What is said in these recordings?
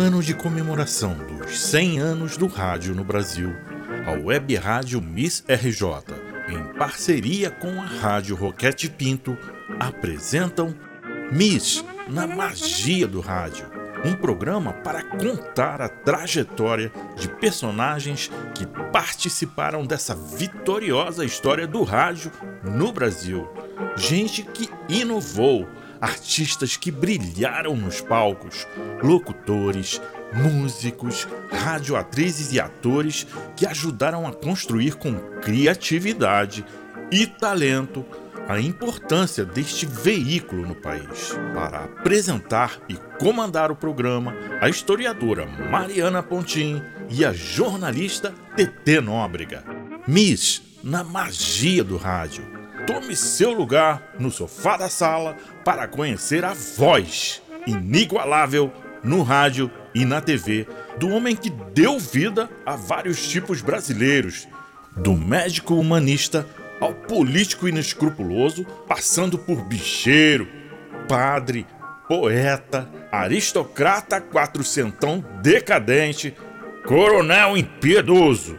ano de comemoração dos 100 anos do rádio no Brasil, a Web Rádio Miss RJ, em parceria com a Rádio Roquete Pinto, apresentam Miss na Magia do Rádio, um programa para contar a trajetória de personagens que participaram dessa vitoriosa história do rádio no Brasil. Gente que inovou artistas que brilharam nos palcos, locutores, músicos, radioatrizes e atores que ajudaram a construir com criatividade e talento a importância deste veículo no país. Para apresentar e comandar o programa, a historiadora Mariana Pontin e a jornalista TT Nóbrega. Miss na magia do rádio Tome seu lugar no sofá da sala para conhecer a voz inigualável no rádio e na TV do homem que deu vida a vários tipos brasileiros, do médico humanista ao político inescrupuloso, passando por bicheiro, padre, poeta, aristocrata quatrocentão decadente, coronel impiedoso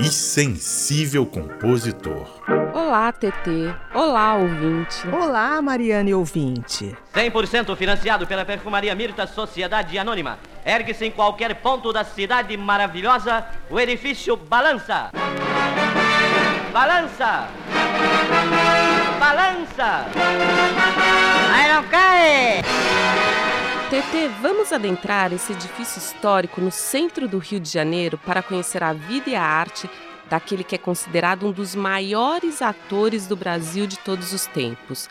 e sensível compositor. Olá, TT. Olá, ouvinte. Olá, Mariane ouvinte. 100% financiado pela Perfumaria Mirta Sociedade Anônima. Ergue-se em qualquer ponto da cidade maravilhosa, o edifício balança. Balança! Balança! Aí não cai! TT, vamos adentrar esse edifício histórico no centro do Rio de Janeiro para conhecer a vida e a arte daquele que é considerado um dos maiores atores do Brasil de todos os tempos.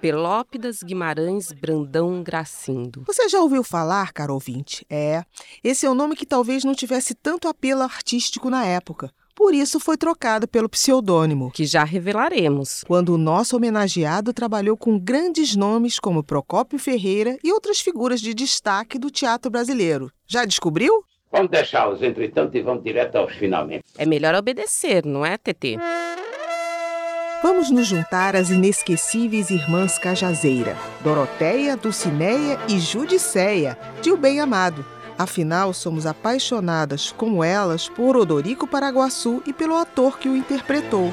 Pelópidas Guimarães Brandão Gracindo. Você já ouviu falar, caro ouvinte? É. Esse é um nome que talvez não tivesse tanto apelo artístico na época. Por isso foi trocado pelo pseudônimo, que já revelaremos. Quando o nosso homenageado trabalhou com grandes nomes como Procópio Ferreira e outras figuras de destaque do teatro brasileiro. Já descobriu? Vamos deixá-los, entretanto, e vamos direto aos finalmente. É melhor obedecer, não é, TT? Vamos nos juntar às inesquecíveis irmãs Cajazeira, Doroteia, Dulcineia e Judiceia, de O Bem Amado. Afinal, somos apaixonadas, como elas, por Odorico Paraguaçu e pelo ator que o interpretou.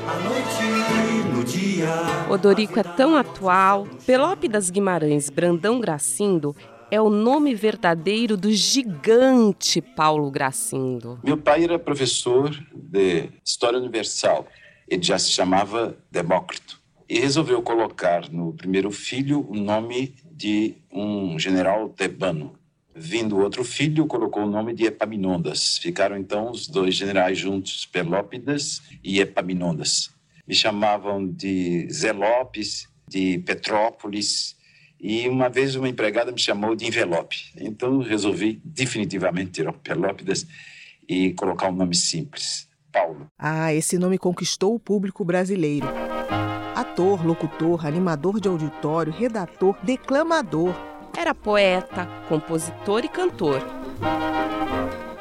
Odorico é tão atual. Pelópidas Guimarães Brandão Gracindo é o nome verdadeiro do gigante Paulo Gracindo. Meu pai era professor de História Universal. Ele já se chamava Demócrito. E resolveu colocar no primeiro filho o nome de um general tebano. Vindo outro filho, colocou o nome de Epaminondas. Ficaram então os dois generais juntos, Pelópidas e Epaminondas. Me chamavam de Zé Lopes, de Petrópolis, e uma vez uma empregada me chamou de envelope. Então resolvi definitivamente tirar o Pelópidas e colocar um nome simples, Paulo. Ah, esse nome conquistou o público brasileiro. Ator, locutor, animador de auditório, redator, declamador. Era poeta, compositor e cantor.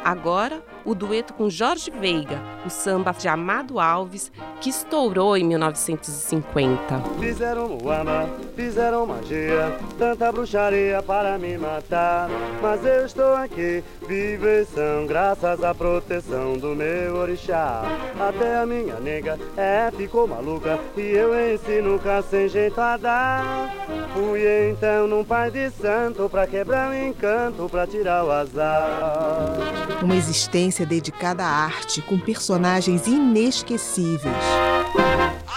Agora, o dueto com Jorge Veiga, o samba de Amado Alves, que estourou em 1950. Fizeram muamba, fizeram magia, tanta bruxaria para me matar. Mas eu estou aqui, vivo e são, graças à proteção do meu orixá. Até a minha nega é, ficou maluca, e eu em si nunca sem jeito a dar. Fui então num pai de santo pra quebrar o encanto, pra tirar o azar. Uma existência dedicada à arte com personagens inesquecíveis.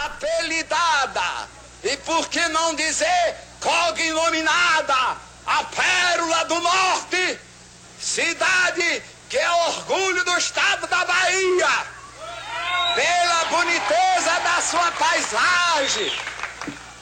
Apelidada, e por que não dizer cognominada, a Pérola do Norte, cidade que é orgulho do estado da Bahia, pela boniteza da sua paisagem,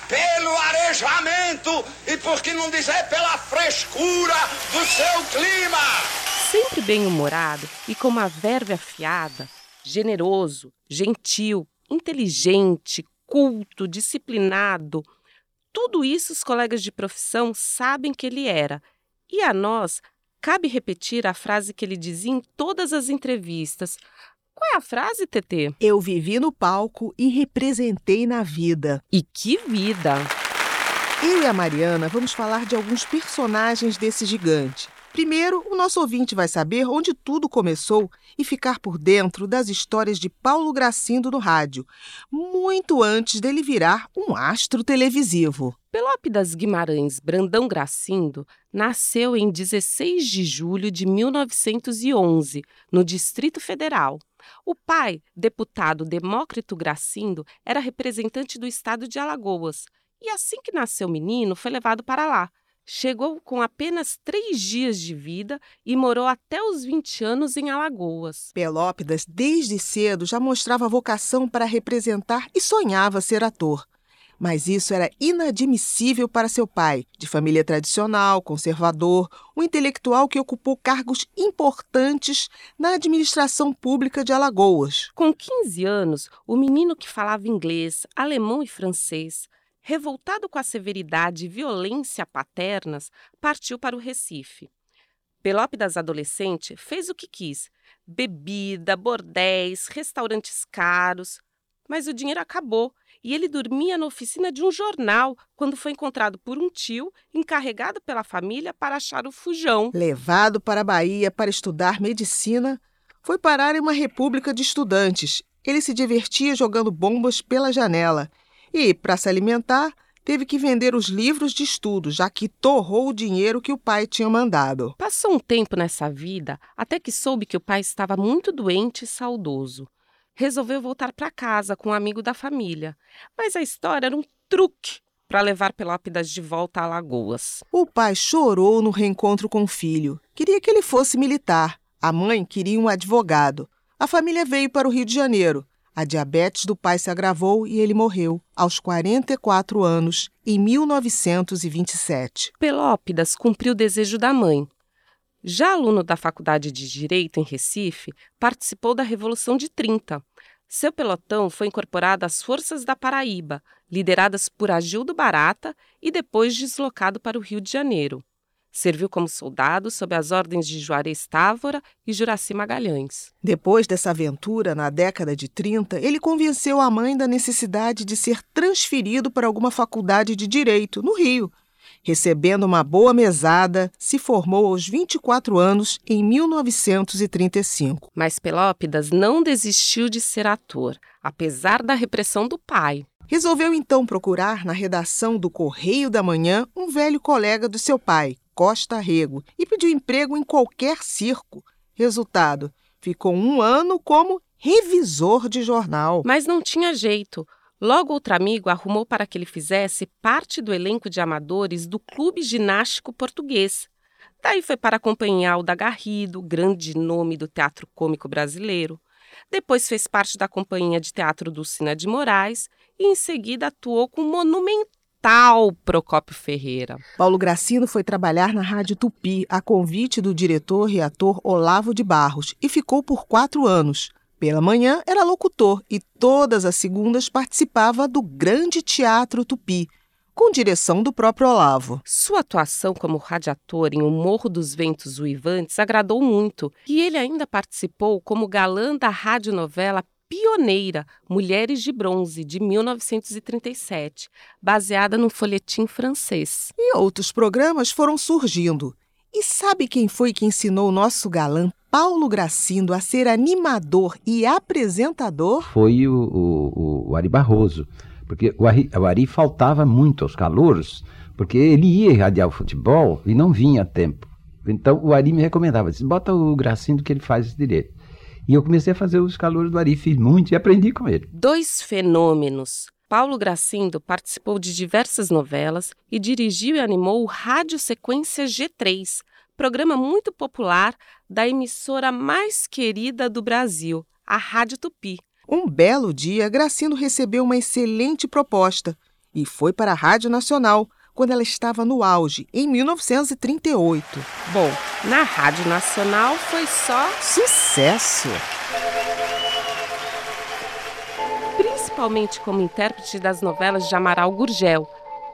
pelo arejamento e por que não dizer pela frescura do seu clima sempre bem-humorado e com uma verve afiada, generoso, gentil, inteligente, culto, disciplinado. Tudo isso os colegas de profissão sabem que ele era. E a nós cabe repetir a frase que ele dizia em todas as entrevistas. Qual é a frase, TT? Eu vivi no palco e representei na vida. E que vida! Eu e a Mariana vamos falar de alguns personagens desse gigante. Primeiro, o nosso ouvinte vai saber onde tudo começou e ficar por dentro das histórias de Paulo Gracindo no rádio, muito antes dele virar um astro televisivo. Pelópidas Guimarães Brandão Gracindo nasceu em 16 de julho de 1911, no Distrito Federal. O pai, deputado Demócrito Gracindo, era representante do estado de Alagoas e assim que nasceu o menino foi levado para lá. Chegou com apenas três dias de vida e morou até os 20 anos em Alagoas. Pelópidas, desde cedo, já mostrava vocação para representar e sonhava ser ator. Mas isso era inadmissível para seu pai, de família tradicional, conservador, um intelectual que ocupou cargos importantes na administração pública de Alagoas. Com 15 anos, o menino que falava inglês, alemão e francês revoltado com a severidade e violência paternas, partiu para o Recife. Pelópidas adolescente fez o que quis: bebida, bordéis, restaurantes caros. Mas o dinheiro acabou e ele dormia na oficina de um jornal quando foi encontrado por um tio encarregado pela família para achar o fujão. Levado para a Bahia para estudar medicina, foi parar em uma república de estudantes. Ele se divertia jogando bombas pela janela e, para se alimentar, teve que vender os livros de estudo, já que torrou o dinheiro que o pai tinha mandado. Passou um tempo nessa vida até que soube que o pai estava muito doente e saudoso. Resolveu voltar para casa com um amigo da família, mas a história era um truque para levar Pelópidas de volta a Alagoas. O pai chorou no reencontro com o filho. Queria que ele fosse militar. A mãe queria um advogado. A família veio para o Rio de Janeiro. A diabetes do pai se agravou e ele morreu aos 44 anos, em 1927. Pelópidas cumpriu o desejo da mãe. Já aluno da Faculdade de Direito em Recife, participou da Revolução de 30. Seu pelotão foi incorporado às Forças da Paraíba, lideradas por Agildo Barata, e depois deslocado para o Rio de Janeiro. Serviu como soldado sob as ordens de Juarez Távora e Juraci Magalhães. Depois dessa aventura, na década de 30, ele convenceu a mãe da necessidade de ser transferido para alguma faculdade de direito, no Rio. Recebendo uma boa mesada, se formou aos 24 anos em 1935. Mas Pelópidas não desistiu de ser ator, apesar da repressão do pai. Resolveu então procurar na redação do Correio da Manhã um velho colega do seu pai, Costa Rego e pediu emprego em qualquer circo. Resultado: ficou um ano como revisor de jornal. Mas não tinha jeito. Logo, outro amigo arrumou para que ele fizesse parte do elenco de amadores do Clube Ginástico Português. Daí foi para acompanhar o da Garrido, grande nome do teatro cômico brasileiro. Depois fez parte da companhia de teatro Dulcina de Moraes e em seguida atuou com o tal Procópio Ferreira. Paulo Gracino foi trabalhar na Rádio Tupi a convite do diretor e ator Olavo de Barros e ficou por quatro anos. Pela manhã era locutor e todas as segundas participava do Grande Teatro Tupi, com direção do próprio Olavo. Sua atuação como radiator em O Morro dos Ventos Uivantes agradou muito e ele ainda participou como galã da radionovela pioneira Mulheres de Bronze, de 1937, baseada num folhetim francês. E outros programas foram surgindo. E sabe quem foi que ensinou o nosso galã Paulo Gracindo a ser animador e apresentador? Foi o, o, o Ari Barroso. Porque o Ari, o Ari faltava muito aos calouros, porque ele ia irradiar o futebol e não vinha a tempo. Então o Ari me recomendava, disse, bota o Gracindo que ele faz direito. E eu comecei a fazer os calores do Ari, fiz muito e aprendi com ele. Dois fenômenos. Paulo Gracindo participou de diversas novelas e dirigiu e animou o Rádio Sequência G3, programa muito popular da emissora mais querida do Brasil, a Rádio Tupi. Um belo dia, Gracindo recebeu uma excelente proposta e foi para a Rádio Nacional, quando ela estava no auge, em 1938. Bom, na Rádio Nacional foi só sucesso. Principalmente como intérprete das novelas de Amaral Gurgel,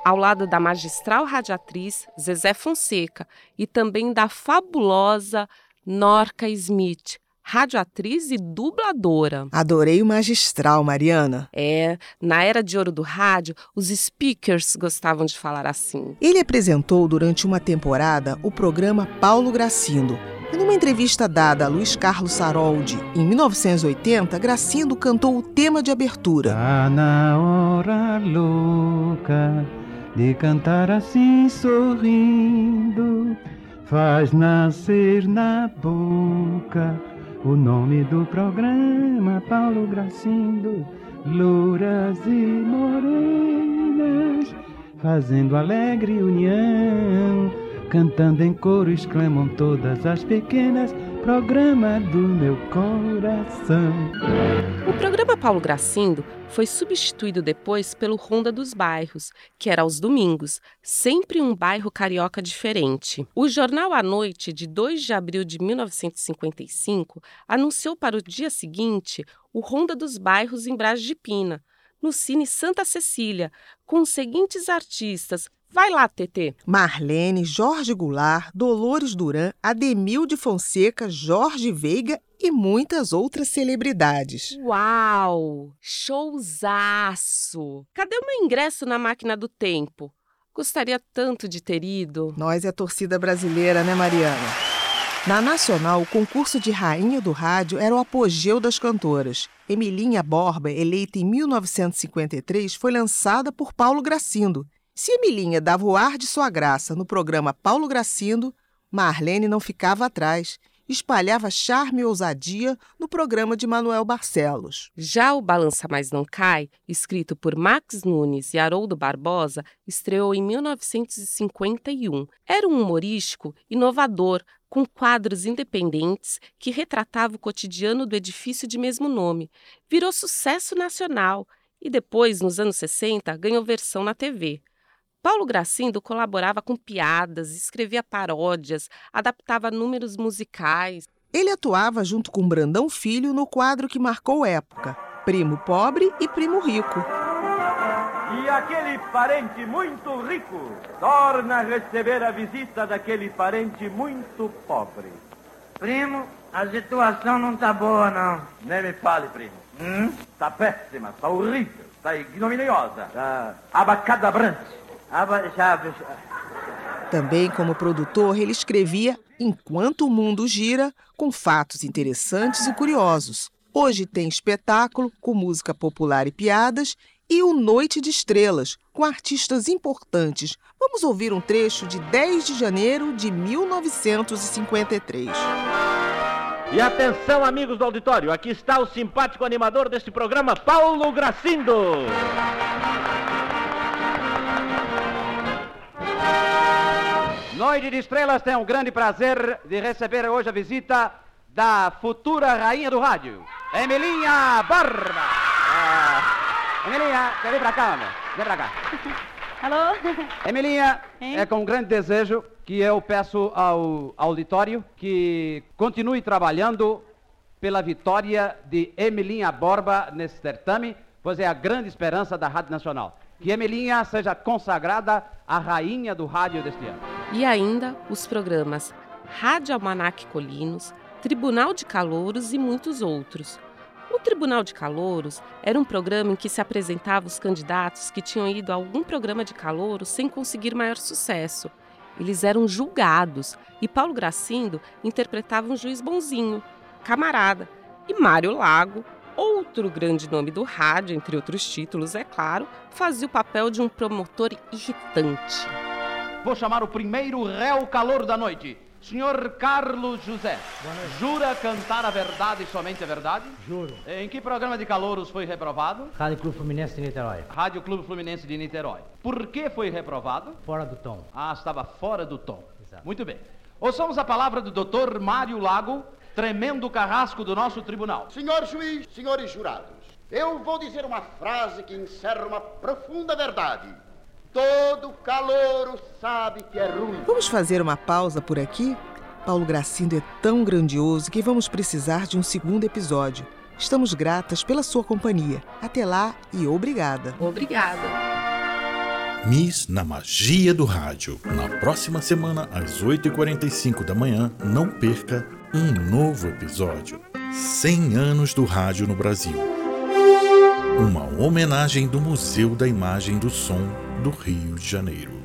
ao lado da magistral radiatriz Zezé Fonseca e também da fabulosa Norca Smith, radioatriz e dubladora. Adorei o magistral, Mariana. É, na era de ouro do rádio, os speakers gostavam de falar assim. Ele apresentou durante uma temporada o programa Paulo Gracindo. E numa entrevista dada a Luiz Carlos Saroldi em 1980, Gracindo cantou o tema de abertura. Tá na hora louca de cantar assim sorrindo, faz nascer na boca o nome do programa Paulo Gracindo, louras e morenas, fazendo alegre união, cantando em coro exclamam todas as pequenas, programa do meu coração. O programa Paulo Gracindo foi substituído depois pelo Ronda dos Bairros, que era aos domingos, sempre um bairro carioca diferente. O Jornal à Noite, de 2 de abril de 1955, anunciou para o dia seguinte o Ronda dos Bairros em Brás de Pina, no Cine Santa Cecília, com os seguintes artistas Vai lá, TT. Marlene, Jorge Goulart, Dolores Duran, Ademil de Fonseca, Jorge Veiga e muitas outras celebridades. Uau! Showzaço! Cadê o meu ingresso na máquina do tempo? Gostaria tanto de ter ido. Nós é a torcida brasileira, né, Mariana? Na Nacional, o concurso de Rainha do Rádio era o apogeu das cantoras. Emilinha Borba, eleita em 1953, foi lançada por Paulo Gracindo se Emilinha dava o ar de sua graça no programa Paulo Gracindo, Marlene não ficava atrás. Espalhava charme e ousadia no programa de Manuel Barcelos. Já o Balança Mais Não Cai, escrito por Max Nunes e Haroldo Barbosa, estreou em 1951. Era um humorístico inovador, com quadros independentes que retratava o cotidiano do edifício de mesmo nome. Virou sucesso nacional e depois, nos anos 60, ganhou versão na TV. Paulo Gracindo colaborava com piadas, escrevia paródias, adaptava números musicais. Ele atuava junto com Brandão Filho no quadro que marcou época: Primo Pobre e Primo Rico. E aquele parente muito rico torna a receber a visita daquele parente muito pobre. Primo, a situação não tá boa, não. Nem me fale, primo. Hum? Tá péssima, tá horrível, tá ignominiosa, tá abacadabrante. Também como produtor, ele escrevia Enquanto o Mundo Gira, com fatos interessantes e curiosos. Hoje tem espetáculo com música popular e piadas e o Noite de Estrelas, com artistas importantes. Vamos ouvir um trecho de 10 de janeiro de 1953. E atenção, amigos do auditório, aqui está o simpático animador deste programa, Paulo Gracindo. Noite de Estrelas tem o grande prazer de receber hoje a visita da futura rainha do rádio, Emilinha Barba. Ah, Emilinha, vem pra cá, amor. Vem pra cá. Alô? Emilinha, hein? é com grande desejo que eu peço ao auditório que continue trabalhando pela vitória de Emilinha Borba nesse certame, pois é a grande esperança da Rádio Nacional. Que Emelinha seja consagrada a rainha do rádio deste ano. E ainda os programas Rádio Almanac Colinos, Tribunal de Calouros e muitos outros. O Tribunal de Calouros era um programa em que se apresentava os candidatos que tinham ido a algum programa de calouro sem conseguir maior sucesso. Eles eram julgados e Paulo Gracindo interpretava um juiz bonzinho, camarada, e Mário Lago Outro grande nome do rádio, entre outros títulos, é claro, fazia o papel de um promotor irritante. Vou chamar o primeiro réu calor da noite. Senhor Carlos José, jura cantar a verdade e somente a verdade? Juro. Em que programa de calouros foi reprovado? Rádio Clube Fluminense de Niterói. Rádio Clube Fluminense de Niterói. Por que foi reprovado? Fora do tom. Ah, estava fora do tom. Exato. Muito bem. Ouçamos a palavra do doutor Mário Lago, tremendo carrasco do nosso tribunal. Senhor juiz, senhores jurados, eu vou dizer uma frase que encerra uma profunda verdade. Todo calouro sabe que é ruim. Vamos fazer uma pausa por aqui? Paulo Gracindo é tão grandioso que vamos precisar de um segundo episódio. Estamos gratas pela sua companhia. Até lá e obrigada. Obrigada. Miss na Magia do Rádio. Na próxima semana, às 8h45 da manhã, não perca um novo episódio. 100 anos do rádio no Brasil. Uma homenagem do Museu da Imagem do Som do Rio de Janeiro.